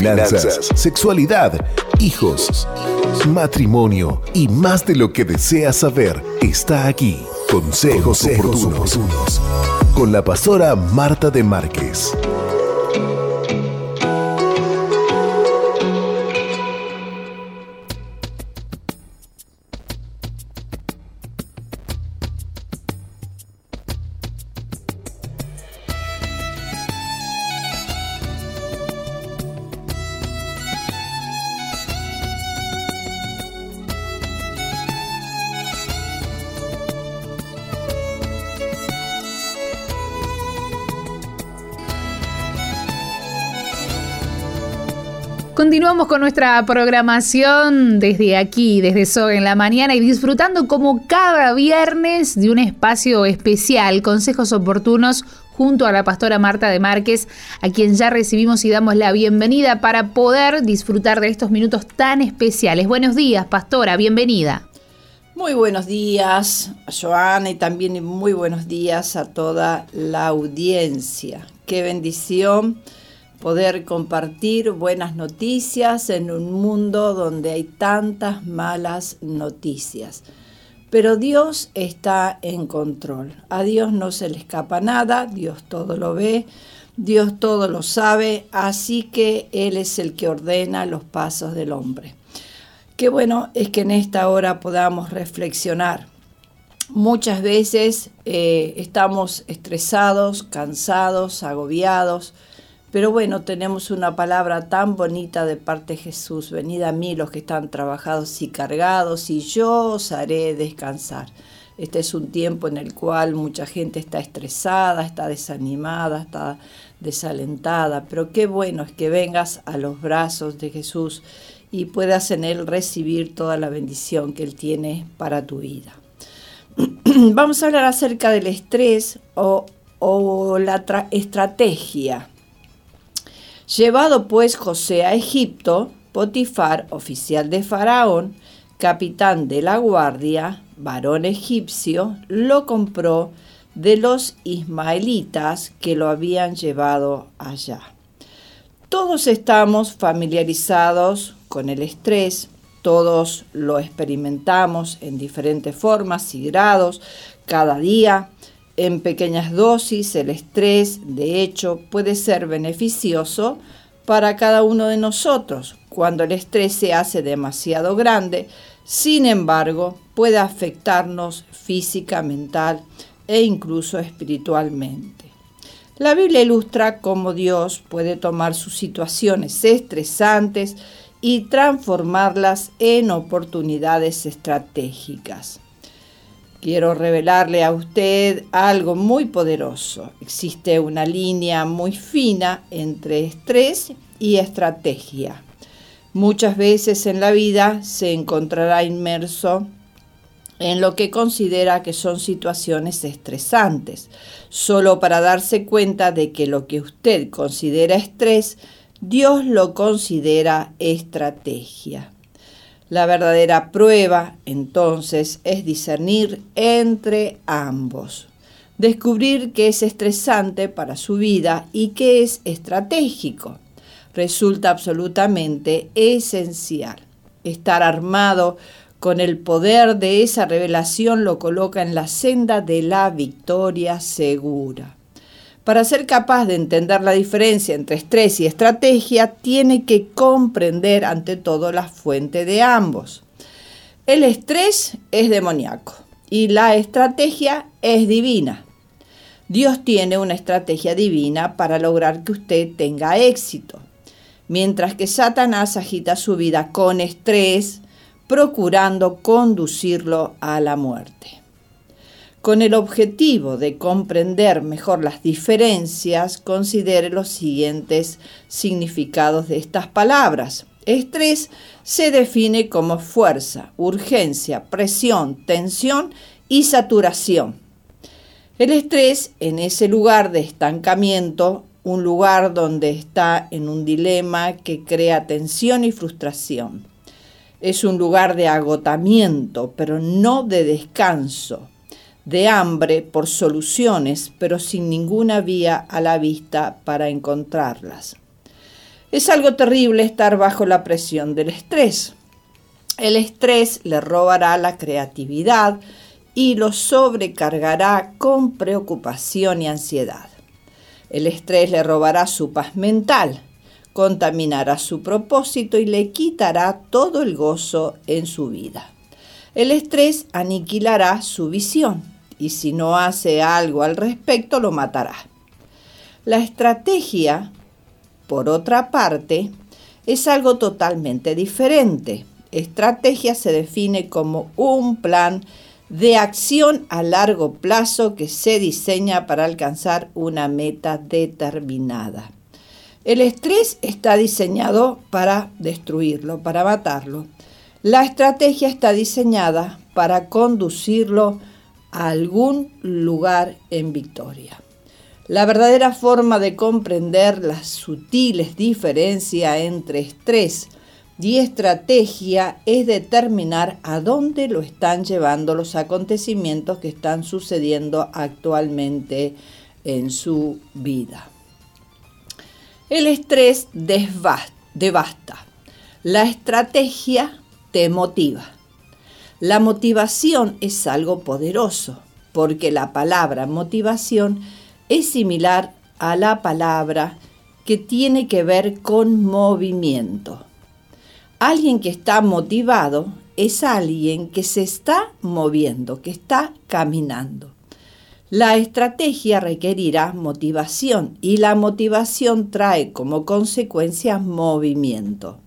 finanzas, sexualidad, hijos, matrimonio y más de lo que deseas saber está aquí. Consejos, oportunos. Con la pastora Marta de Márquez. Continuamos con nuestra programación desde aquí, desde SOG en la mañana y disfrutando como cada viernes de un espacio especial, consejos oportunos junto a la pastora Marta de Márquez, a quien ya recibimos y damos la bienvenida para poder disfrutar de estos minutos tan especiales. Buenos días, pastora, bienvenida. Muy buenos días Joana y también muy buenos días a toda la audiencia. Qué bendición poder compartir buenas noticias en un mundo donde hay tantas malas noticias. Pero Dios está en control. A Dios no se le escapa nada, Dios todo lo ve, Dios todo lo sabe, así que Él es el que ordena los pasos del hombre. Qué bueno es que en esta hora podamos reflexionar. Muchas veces eh, estamos estresados, cansados, agobiados, pero bueno, tenemos una palabra tan bonita de parte de Jesús. Venid a mí los que están trabajados y cargados y yo os haré descansar. Este es un tiempo en el cual mucha gente está estresada, está desanimada, está desalentada, pero qué bueno es que vengas a los brazos de Jesús y puedas en Él recibir toda la bendición que Él tiene para tu vida. Vamos a hablar acerca del estrés o, o la estrategia Llevado pues José a Egipto, Potifar, oficial de Faraón, capitán de la guardia, varón egipcio, lo compró de los ismaelitas que lo habían llevado allá. Todos estamos familiarizados con el estrés, todos lo experimentamos en diferentes formas y grados cada día. En pequeñas dosis el estrés, de hecho, puede ser beneficioso para cada uno de nosotros cuando el estrés se hace demasiado grande. Sin embargo, puede afectarnos física, mental e incluso espiritualmente. La Biblia ilustra cómo Dios puede tomar sus situaciones estresantes y transformarlas en oportunidades estratégicas. Quiero revelarle a usted algo muy poderoso. Existe una línea muy fina entre estrés y estrategia. Muchas veces en la vida se encontrará inmerso en lo que considera que son situaciones estresantes, solo para darse cuenta de que lo que usted considera estrés, Dios lo considera estrategia. La verdadera prueba, entonces, es discernir entre ambos. Descubrir qué es estresante para su vida y qué es estratégico. Resulta absolutamente esencial. Estar armado con el poder de esa revelación lo coloca en la senda de la victoria segura. Para ser capaz de entender la diferencia entre estrés y estrategia, tiene que comprender ante todo la fuente de ambos. El estrés es demoníaco y la estrategia es divina. Dios tiene una estrategia divina para lograr que usted tenga éxito, mientras que Satanás agita su vida con estrés, procurando conducirlo a la muerte. Con el objetivo de comprender mejor las diferencias, considere los siguientes significados de estas palabras. Estrés se define como fuerza, urgencia, presión, tensión y saturación. El estrés en ese lugar de estancamiento, un lugar donde está en un dilema que crea tensión y frustración. Es un lugar de agotamiento, pero no de descanso de hambre por soluciones, pero sin ninguna vía a la vista para encontrarlas. Es algo terrible estar bajo la presión del estrés. El estrés le robará la creatividad y lo sobrecargará con preocupación y ansiedad. El estrés le robará su paz mental, contaminará su propósito y le quitará todo el gozo en su vida. El estrés aniquilará su visión y si no hace algo al respecto lo matará. La estrategia, por otra parte, es algo totalmente diferente. Estrategia se define como un plan de acción a largo plazo que se diseña para alcanzar una meta determinada. El estrés está diseñado para destruirlo, para matarlo. La estrategia está diseñada para conducirlo a algún lugar en victoria. La verdadera forma de comprender las sutiles diferencias entre estrés y estrategia es determinar a dónde lo están llevando los acontecimientos que están sucediendo actualmente en su vida. El estrés devasta. La estrategia te motiva. La motivación es algo poderoso porque la palabra motivación es similar a la palabra que tiene que ver con movimiento. Alguien que está motivado es alguien que se está moviendo, que está caminando. La estrategia requerirá motivación y la motivación trae como consecuencia movimiento.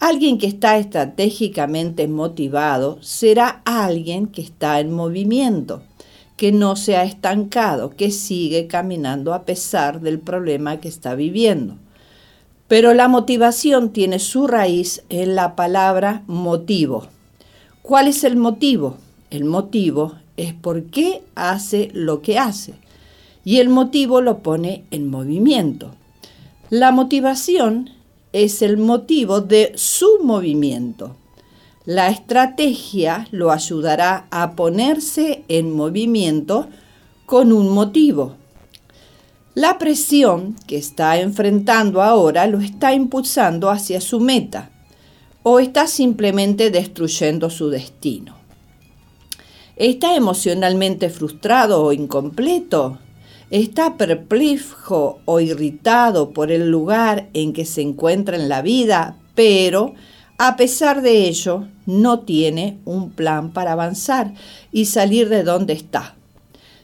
Alguien que está estratégicamente motivado será alguien que está en movimiento, que no se ha estancado, que sigue caminando a pesar del problema que está viviendo. Pero la motivación tiene su raíz en la palabra motivo. ¿Cuál es el motivo? El motivo es por qué hace lo que hace. Y el motivo lo pone en movimiento. La motivación es el motivo de su movimiento. La estrategia lo ayudará a ponerse en movimiento con un motivo. La presión que está enfrentando ahora lo está impulsando hacia su meta o está simplemente destruyendo su destino. ¿Está emocionalmente frustrado o incompleto? ¿Está perplejo o irritado por el lugar en que se encuentra en la vida, pero a pesar de ello no tiene un plan para avanzar y salir de donde está?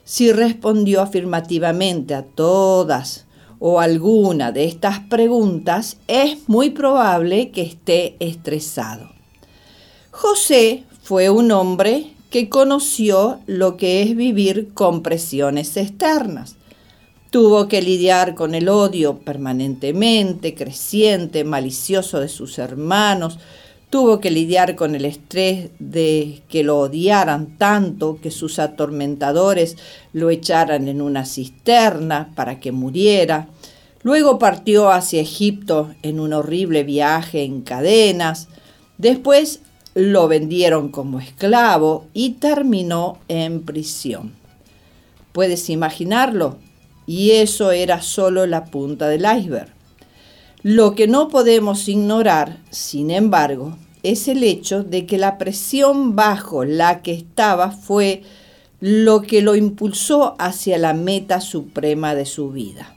Si respondió afirmativamente a todas o alguna de estas preguntas, es muy probable que esté estresado. José fue un hombre que conoció lo que es vivir con presiones externas. Tuvo que lidiar con el odio permanentemente, creciente, malicioso de sus hermanos, Tuvo que lidiar con el estrés de que lo odiaran tanto que sus atormentadores lo echaran en una cisterna para que muriera. Luego partió hacia Egipto en un horrible viaje en cadenas. Después lo vendieron como esclavo y terminó en prisión. ¿Puedes imaginarlo? Y eso era solo la punta del iceberg. Lo que no podemos ignorar, sin embargo, es el hecho de que la presión bajo la que estaba fue lo que lo impulsó hacia la meta suprema de su vida.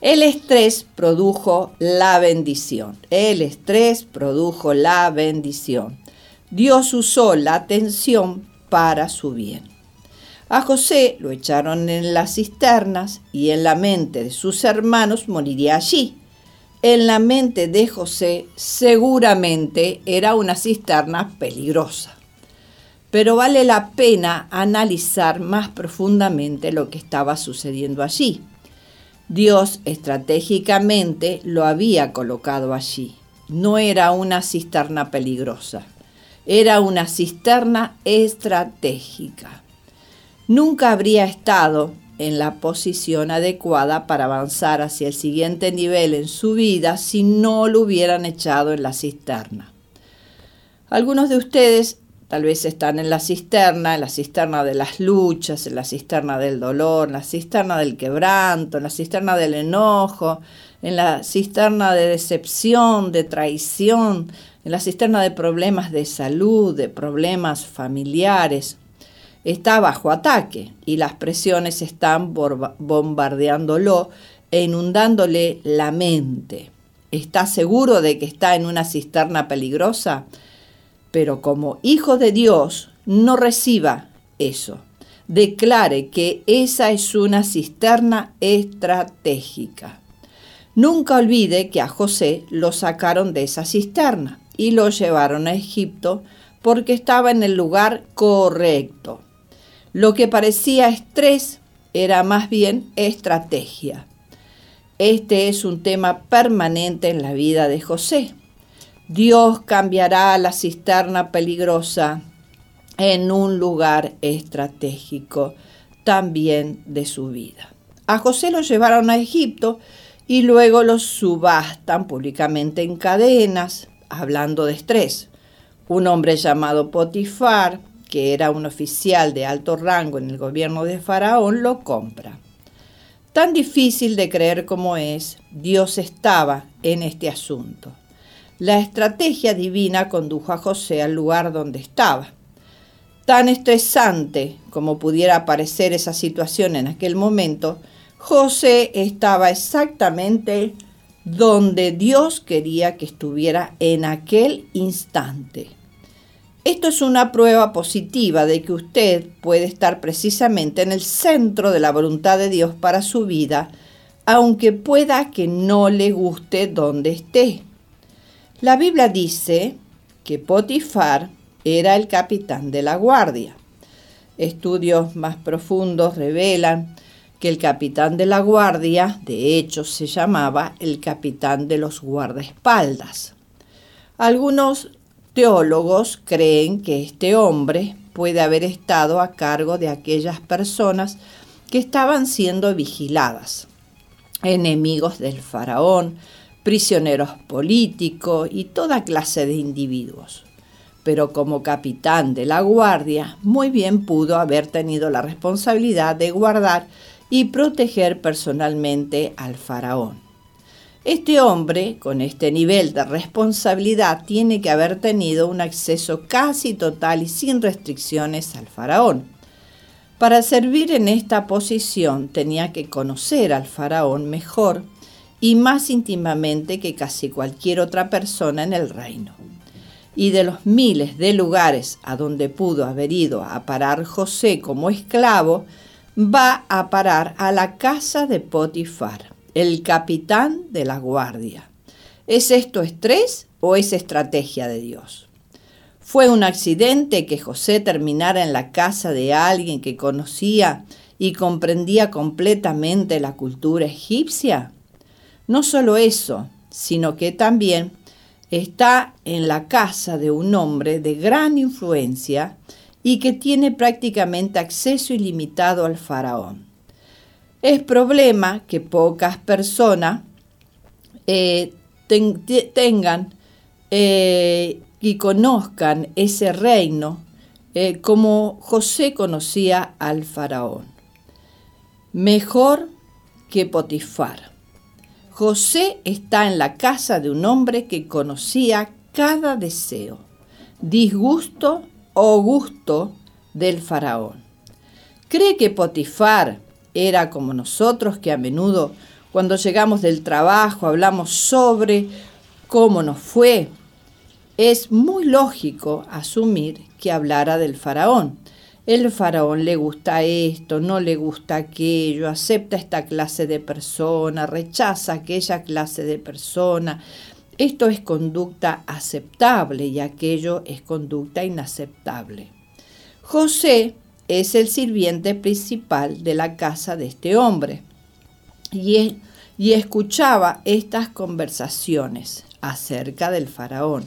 El estrés produjo la bendición. El estrés produjo la bendición. Dios usó la tensión para su bien. A José lo echaron en las cisternas y en la mente de sus hermanos moriría allí en la mente de José seguramente era una cisterna peligrosa. Pero vale la pena analizar más profundamente lo que estaba sucediendo allí. Dios estratégicamente lo había colocado allí. No era una cisterna peligrosa, era una cisterna estratégica. Nunca habría estado en la posición adecuada para avanzar hacia el siguiente nivel en su vida si no lo hubieran echado en la cisterna. Algunos de ustedes tal vez están en la cisterna, en la cisterna de las luchas, en la cisterna del dolor, en la cisterna del quebranto, en la cisterna del enojo, en la cisterna de decepción, de traición, en la cisterna de problemas de salud, de problemas familiares. Está bajo ataque y las presiones están bombardeándolo e inundándole la mente. ¿Está seguro de que está en una cisterna peligrosa? pero como hijo de Dios no reciba eso. Declare que esa es una cisterna estratégica. Nunca olvide que a José lo sacaron de esa cisterna y lo llevaron a Egipto porque estaba en el lugar correcto. Lo que parecía estrés era más bien estrategia. Este es un tema permanente en la vida de José. Dios cambiará la cisterna peligrosa en un lugar estratégico también de su vida. A José lo llevaron a Egipto y luego lo subastan públicamente en cadenas, hablando de estrés. Un hombre llamado Potifar, que era un oficial de alto rango en el gobierno de Faraón, lo compra. Tan difícil de creer como es, Dios estaba en este asunto. La estrategia divina condujo a José al lugar donde estaba. Tan estresante como pudiera parecer esa situación en aquel momento, José estaba exactamente donde Dios quería que estuviera en aquel instante. Esto es una prueba positiva de que usted puede estar precisamente en el centro de la voluntad de Dios para su vida, aunque pueda que no le guste donde esté. La Biblia dice que Potifar era el capitán de la guardia. Estudios más profundos revelan que el capitán de la guardia, de hecho, se llamaba el capitán de los guardaespaldas. Algunos teólogos creen que este hombre puede haber estado a cargo de aquellas personas que estaban siendo vigiladas, enemigos del faraón, prisioneros políticos y toda clase de individuos. Pero como capitán de la guardia, muy bien pudo haber tenido la responsabilidad de guardar y proteger personalmente al faraón. Este hombre, con este nivel de responsabilidad, tiene que haber tenido un acceso casi total y sin restricciones al faraón. Para servir en esta posición tenía que conocer al faraón mejor y más íntimamente que casi cualquier otra persona en el reino. Y de los miles de lugares a donde pudo haber ido a parar José como esclavo, va a parar a la casa de Potifar, el capitán de la guardia. ¿Es esto estrés o es estrategia de Dios? ¿Fue un accidente que José terminara en la casa de alguien que conocía y comprendía completamente la cultura egipcia? No solo eso, sino que también está en la casa de un hombre de gran influencia y que tiene prácticamente acceso ilimitado al faraón. Es problema que pocas personas eh, tengan eh, y conozcan ese reino eh, como José conocía al faraón. Mejor que Potifar. José está en la casa de un hombre que conocía cada deseo, disgusto o gusto del faraón. ¿Cree que Potifar era como nosotros que a menudo cuando llegamos del trabajo hablamos sobre cómo nos fue? Es muy lógico asumir que hablara del faraón el faraón le gusta esto, no le gusta aquello, acepta esta clase de persona, rechaza aquella clase de persona. Esto es conducta aceptable y aquello es conducta inaceptable. José es el sirviente principal de la casa de este hombre y, escuchaba estas conversaciones acerca del faraón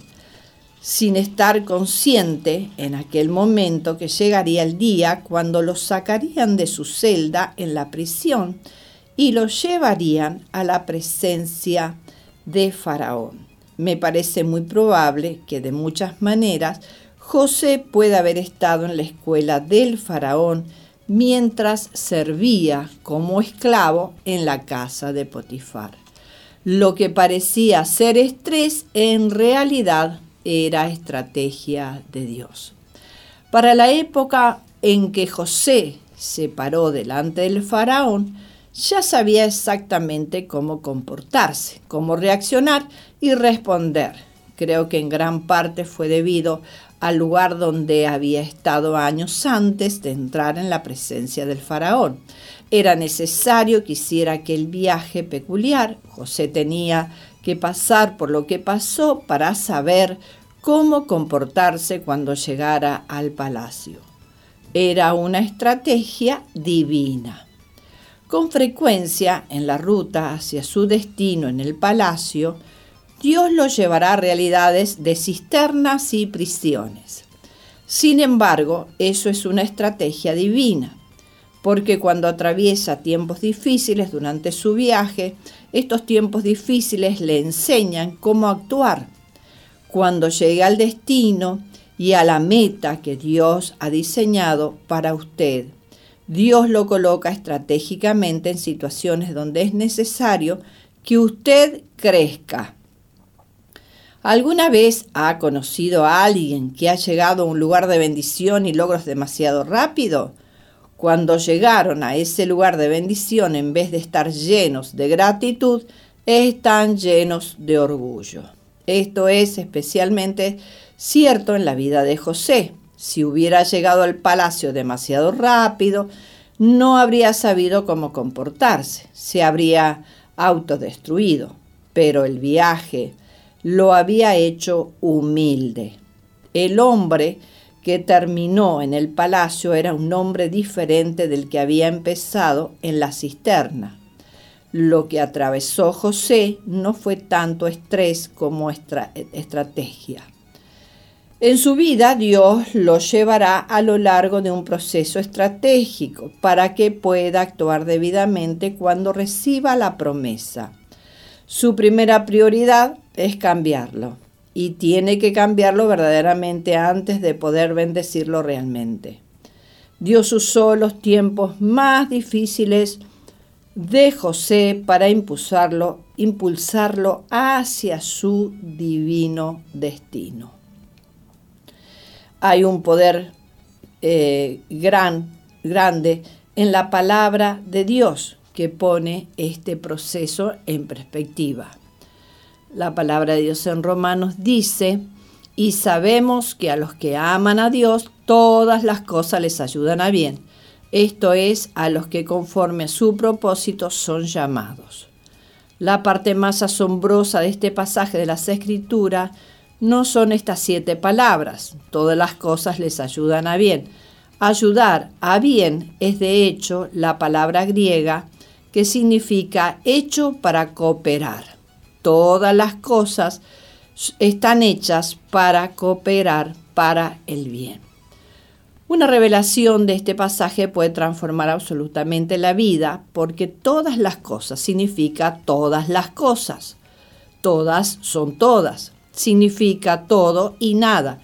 sin estar consciente en aquel momento que llegaría el día cuando los sacarían de su celda en la prisión y los llevarían a la presencia de Faraón. Me parece muy probable que de muchas maneras José puede haber estado en la escuela del faraón mientras servía como esclavo en la casa de Potifar. Lo que parecía ser estrés en realidad era estrategia de Dios. Para la época en que José se paró delante del faraón, ya sabía exactamente cómo comportarse, cómo reaccionar y responder. Creo que en gran parte fue debido al lugar donde había estado años antes de entrar en la presencia del faraón. Era necesario que hiciera aquel viaje peculiar. José tenía que pasar por lo que pasó para saber cómo comportarse cuando llegara al palacio. Era una estrategia divina. Con frecuencia, en la ruta hacia su destino en el palacio, Dios lo llevará a realidades de cisternas y prisiones. Sin embargo, eso es una estrategia divina, porque cuando atraviesa tiempos difíciles durante su viaje, estos tiempos difíciles le enseñan cómo actuar. Cuando llegue al destino y a la meta que Dios ha diseñado para usted, Dios lo coloca estratégicamente en situaciones donde es necesario que usted crezca ¿Alguna vez ha conocido a alguien que ha llegado a un lugar de bendición y logros demasiado rápido? Cuando llegaron a ese lugar de bendición, en vez de estar llenos de gratitud, están llenos de orgullo. Esto es especialmente cierto en la vida de José. Si hubiera llegado al palacio demasiado rápido, no habría sabido cómo comportarse, se habría autodestruido. Pero el viaje, lo había hecho humilde. El hombre que terminó en el palacio era un hombre diferente del que había empezado en la cisterna. Lo que atravesó José no fue tanto estrés como estrategia. En su vida Dios lo llevará a lo largo de un proceso estratégico para que pueda actuar debidamente cuando reciba la promesa. Su primera prioridad es cambiarlo. Y tiene que cambiarlo verdaderamente antes de poder bendecirlo realmente. Dios usó los tiempos más difíciles de José para impulsarlo, impulsarlo hacia su divino destino. Hay un poder eh, gran, grande en la palabra de Dios que pone este proceso en perspectiva. La palabra de Dios en Romanos dice, y sabemos que a los que aman a Dios, todas las cosas les ayudan a bien. Esto es, a los que conforme a su propósito son llamados. La parte más asombrosa de este pasaje de las Escrituras no son estas siete palabras, todas las cosas les ayudan a bien. Ayudar a bien es de hecho la palabra griega que significa hecho para cooperar todas las cosas están hechas para cooperar para el bien. Una revelación de este pasaje puede transformar absolutamente la vida porque todas las cosas significa todas las cosas. Todas son todas. Significa todo y nada.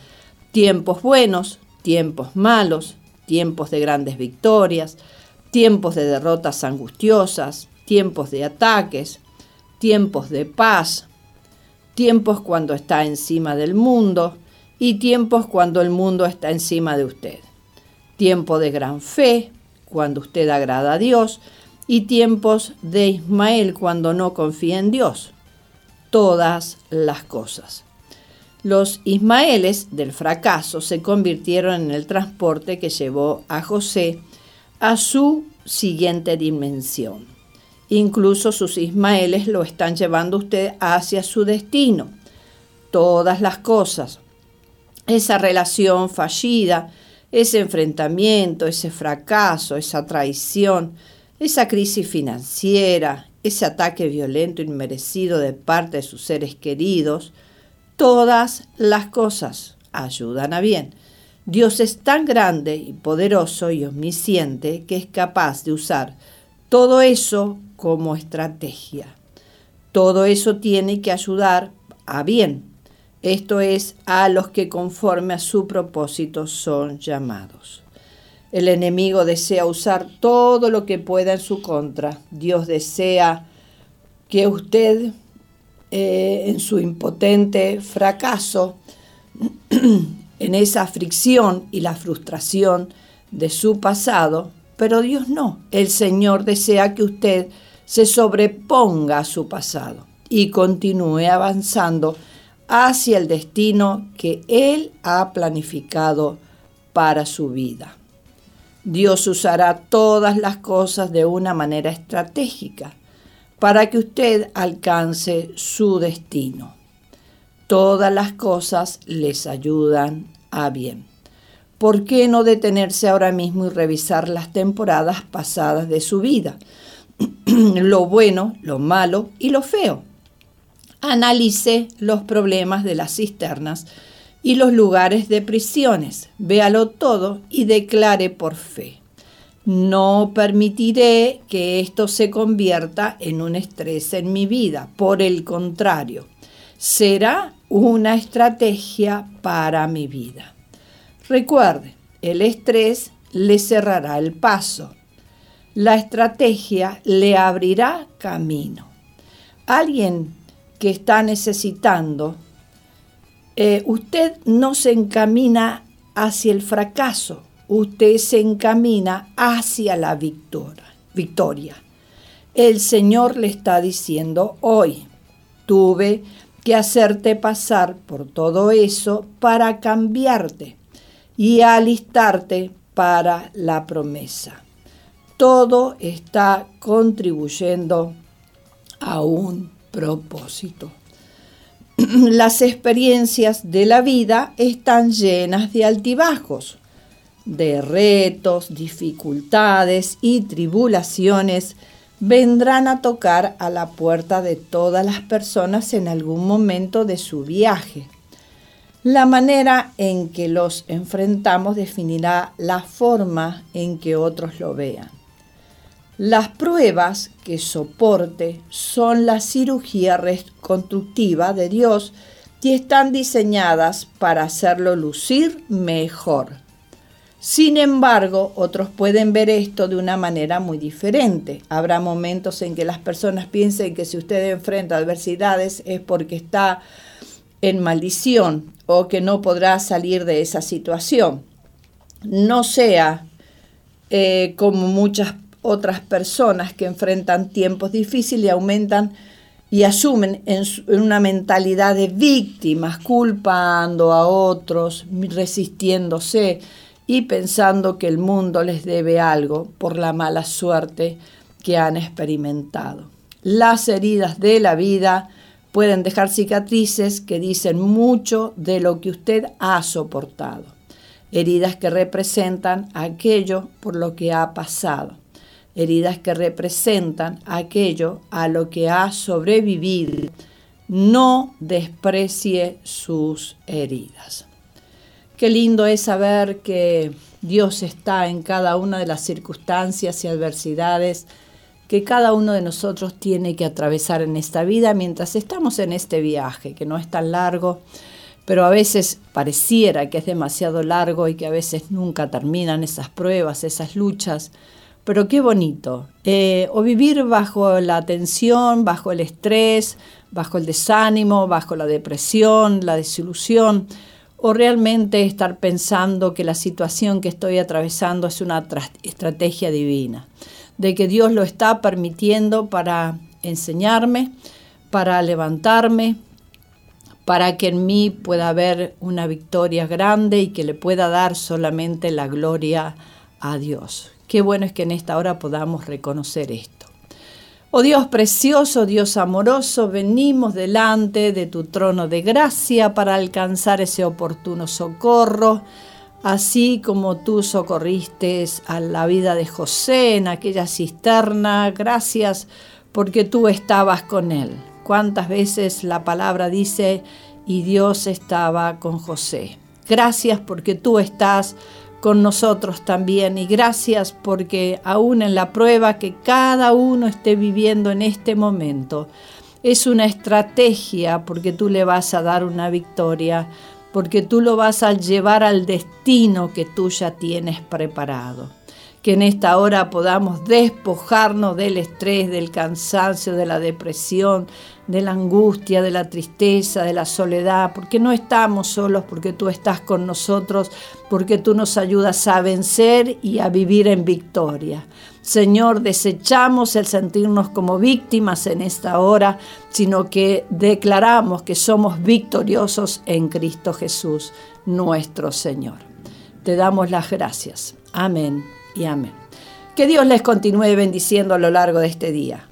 Tiempos buenos, tiempos malos, tiempos de grandes victorias, tiempos de derrotas angustiosas, tiempos de ataques, tiempos de paz, tiempos cuando está encima del mundo y tiempos cuando el mundo está encima de usted. Tiempo de gran fe, cuando usted agrada a Dios, y tiempos de Ismael cuando no confía en Dios. Todas las cosas. Los Ismaeles del fracaso se convirtieron en el transporte que llevó a José a su siguiente dimensión. Incluso sus Ismaeles lo están llevando usted hacia su destino. Todas las cosas. Esa relación fallida, ese enfrentamiento, ese fracaso, esa traición, esa crisis financiera, ese ataque violento inmerecido de parte de sus seres queridos, todas las cosas ayudan a bien. Dios es tan grande y poderoso y omnisciente que es capaz de usar todo eso como estrategia. Todo eso tiene que ayudar a bien. esto es, a los que conforme a su propósito son llamados. El enemigo desea usar todo lo que pueda en su contra. Dios desea que usted, eh, en su impotente fracaso, en esa fricción y la frustración de su pasado, pero Dios no. El Señor desea que usted se sobreponga a su pasado y continúe avanzando hacia el destino que Él ha planificado para su vida. Dios usará todas las cosas de una manera estratégica para que usted alcance su destino. Todas las cosas les ayudan a bien. ¿Por qué no detenerse ahora mismo y revisar las temporadas pasadas de su vida? lo bueno, lo malo y lo feo. Analice los problemas de las cisternas y los lugares de prisiones. Véalo todo y declare por fe. No permitiré que esto se convierta en un estrés en mi vida. Por el contrario, será una estrategia para mi vida. Recuerde, el estrés le cerrará el paso. La estrategia le abrirá camino. Alguien que está necesitando eh, usted no se encamina hacia el fracaso, usted se encamina hacia la victoria. victoria. El Señor le está diciendo hoy, tuve que hacerte pasar por todo eso para cambiarte y alistarte para la promesa. Todo está contribuyendo a un propósito. las experiencias de la vida están llenas de altibajos, de retos, dificultades y tribulaciones vendrán a tocar a la puerta de todas las personas en algún momento de su viaje. La manera en que los enfrentamos definirá la forma en que otros lo vean. Las pruebas que soporte son la cirugía reconstructiva de Dios y están diseñadas para hacerlo lucir mejor. Sin embargo, otros pueden ver esto de una manera muy diferente. Habrá momentos en que las personas piensen que si usted enfrenta adversidades es porque está en maldición o que no podrá salir de esa situación. No sea eh, como muchas otras personas que enfrentan tiempos difíciles y aumentan y asumen en, una mentalidad de víctimas, culpando a otros, resistiéndose y pensando que el mundo les debe algo por la mala suerte que han experimentado. Las heridas de la vida pueden dejar cicatrices que dicen mucho de lo que usted ha soportado, heridas que representan aquello por lo que ha pasado heridas que representan aquello a lo que ha sobrevivido. No desprecie sus heridas. Qué lindo es saber que Dios está en cada una de las circunstancias y adversidades que cada uno de nosotros tiene que atravesar en esta vida mientras estamos en este viaje, que no es tan largo, pero a veces pareciera que es demasiado largo y que a veces nunca terminan esas pruebas, esas luchas pero qué bonito. Eh, o vivir bajo la tensión, bajo el estrés, bajo el desánimo, bajo la depresión, la desilusión, o realmente estar pensando que la situación que estoy atravesando es una estrategia divina, de que Dios lo está permitiendo para enseñarme, para levantarme, para que en mí pueda haber una victoria grande y que le pueda dar solamente la gloria a Dios. Qué bueno es que en esta hora podamos reconocer esto. Oh Dios precioso, Dios amoroso, venimos delante de tu trono de gracia para alcanzar ese oportuno socorro, así como tú socorriste a la vida de José en aquella cisterna. Gracias porque tú estabas con él. ¿Cuántas veces la palabra dice, y Dios estaba con José? Gracias porque tú estás con nosotros también. Y gracias porque aún en la prueba que cada uno esté viviendo en este momento, es una estrategia porque tú le vas a dar una victoria, porque tú lo vas a llevar al destino que tú ya tienes preparado que en esta hora podamos despojarnos del estrés, del cansancio, de la depresión, de la angustia, de la tristeza, de la soledad, porque no estamos solos, porque tú estás con nosotros, porque tú nos ayudas a vencer y a vivir en victoria. Señor, desechamos el sentirnos como víctimas en esta hora, sino que declaramos que somos victoriosos en Cristo Jesús, nuestro Señor. Te damos las gracias. Amén y amén. Que Dios les continúe bendiciendo a lo largo de este día.